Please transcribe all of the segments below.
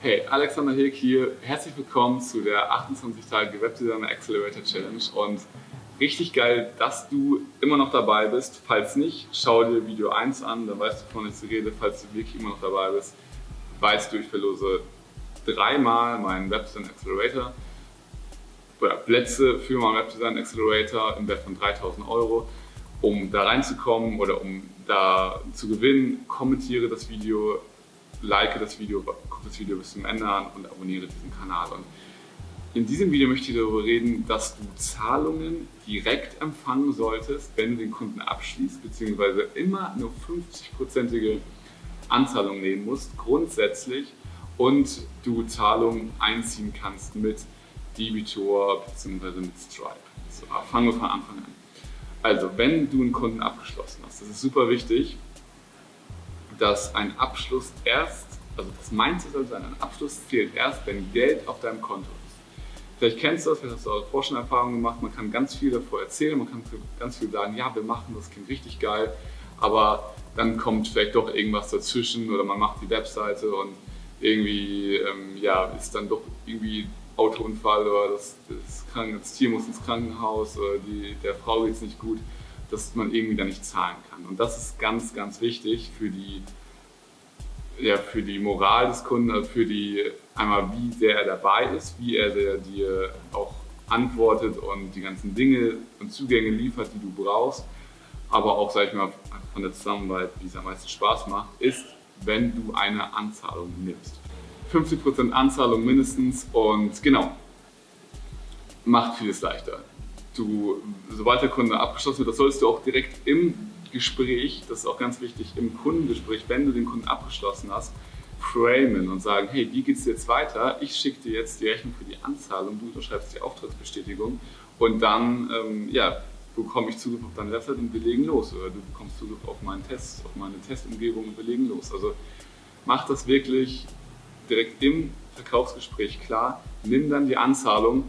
Hey, Alexander Hilk hier. Herzlich willkommen zu der 28-tage Webdesigner Accelerator Challenge und richtig geil, dass du immer noch dabei bist. Falls nicht, schau dir Video 1 an, dann weißt du, wovon ich rede. Falls du wirklich immer noch dabei bist, weißt du, ich verlose dreimal meinen Webdesign Accelerator oder Plätze für meinen Webdesign Accelerator im Wert von 3000 Euro. Um da reinzukommen oder um da zu gewinnen, kommentiere das Video, like das Video, guck das Video bis zum Ende an und abonniere diesen Kanal. Und in diesem Video möchte ich darüber reden, dass du Zahlungen direkt empfangen solltest, wenn du den Kunden abschließt, beziehungsweise immer nur 50-prozentige Anzahlung nehmen musst, grundsätzlich, und du Zahlungen einziehen kannst mit Debitor bzw. mit Stripe. So, fangen wir von Anfang an. Also, wenn du einen Kunden abgeschlossen hast, das ist super wichtig, dass ein Abschluss erst, also das Mindset soll sein, ein Abschluss zählt erst, wenn Geld auf deinem Konto ist. Vielleicht kennst du das, vielleicht hast du auch schon Erfahrungen gemacht, man kann ganz viel davor erzählen, man kann ganz viel sagen, ja, wir machen das, klingt richtig geil, aber dann kommt vielleicht doch irgendwas dazwischen oder man macht die Webseite und irgendwie ähm, ja, ist dann doch irgendwie Autounfall oder das, das, das Tier muss ins Krankenhaus oder die, der Frau geht es nicht gut dass man irgendwie da nicht zahlen kann. Und das ist ganz, ganz wichtig für die, ja, für die Moral des Kunden, also für die, einmal wie sehr er dabei ist, wie er dir auch antwortet und die ganzen Dinge und Zugänge liefert, die du brauchst, aber auch, sag ich mal, von der Zusammenarbeit, wie es am meisten Spaß macht, ist, wenn du eine Anzahlung nimmst. 50% Anzahlung mindestens und genau, macht vieles leichter du, sobald der Kunde abgeschlossen wird, das solltest du auch direkt im Gespräch, das ist auch ganz wichtig, im Kundengespräch, wenn du den Kunden abgeschlossen hast, framen und sagen, hey, wie geht es jetzt weiter? Ich schicke dir jetzt die Rechnung für die Anzahlung, du unterschreibst die Auftragsbestätigung und dann ähm, ja, bekomme ich Zugriff auf deine Website und wir legen los. Oder du bekommst Zugriff auf meinen Test, auf meine Testumgebung und wir legen los. Also mach das wirklich direkt im Verkaufsgespräch klar, nimm dann die Anzahlung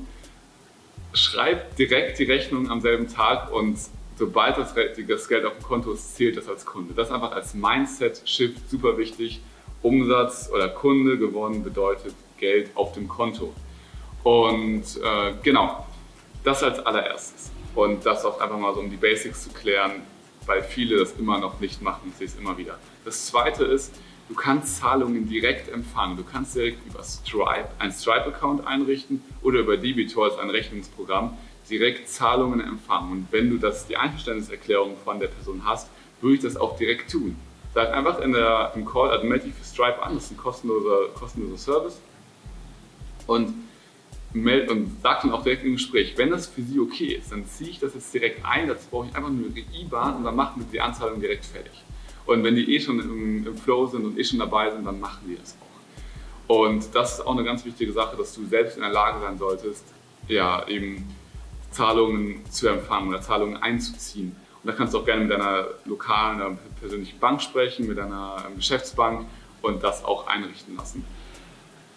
schreib direkt die Rechnung am selben Tag und sobald das, Geld auf dem Konto ist, zählt das als Kunde. Das ist einfach als Mindset-Shift super wichtig. Umsatz oder Kunde gewonnen bedeutet Geld auf dem Konto. Und äh, genau, das als allererstes. Und das auch einfach mal so, um die Basics zu klären, weil viele das immer noch nicht machen. Ich sehe es immer wieder. Das zweite ist, Du kannst Zahlungen direkt empfangen. Du kannst direkt über Stripe einen Stripe-Account einrichten oder über Debitor als ein Rechnungsprogramm direkt Zahlungen empfangen. Und wenn du das, die Einverständniserklärung von der Person hast, würde ich das auch direkt tun. Sag einfach in der, im Call, also melde dich für Stripe an, das ist ein kostenloser, kostenloser Service. Und, meld, und sag dann auch direkt im Gespräch, wenn das für Sie okay ist, dann ziehe ich das jetzt direkt ein, dazu brauche ich einfach nur Ihre IBAN und dann machen wir die Anzahlung direkt fertig. Und wenn die eh schon im, im Flow sind und eh schon dabei sind, dann machen die das auch. Und das ist auch eine ganz wichtige Sache, dass du selbst in der Lage sein solltest, ja, eben Zahlungen zu empfangen oder Zahlungen einzuziehen. Und da kannst du auch gerne mit deiner lokalen, persönlichen Bank sprechen, mit deiner ähm, Geschäftsbank und das auch einrichten lassen.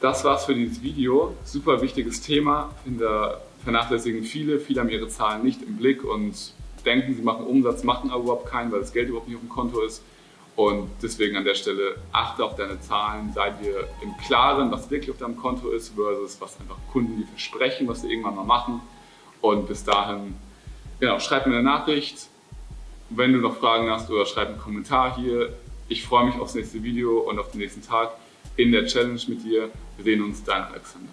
Das war's für dieses Video. Super wichtiges Thema. Finde, vernachlässigen viele. Viele haben ihre Zahlen nicht im Blick und denken, sie machen Umsatz, machen aber überhaupt keinen, weil das Geld überhaupt nicht auf dem Konto ist. Und deswegen an der Stelle achte auf deine Zahlen, sei dir im Klaren, was wirklich auf deinem Konto ist, versus was einfach Kunden dir versprechen, was sie irgendwann mal machen. Und bis dahin, genau, schreib mir eine Nachricht, wenn du noch Fragen hast oder schreib einen Kommentar hier. Ich freue mich aufs nächste Video und auf den nächsten Tag in der Challenge mit dir. Wir sehen uns, dein Alexander.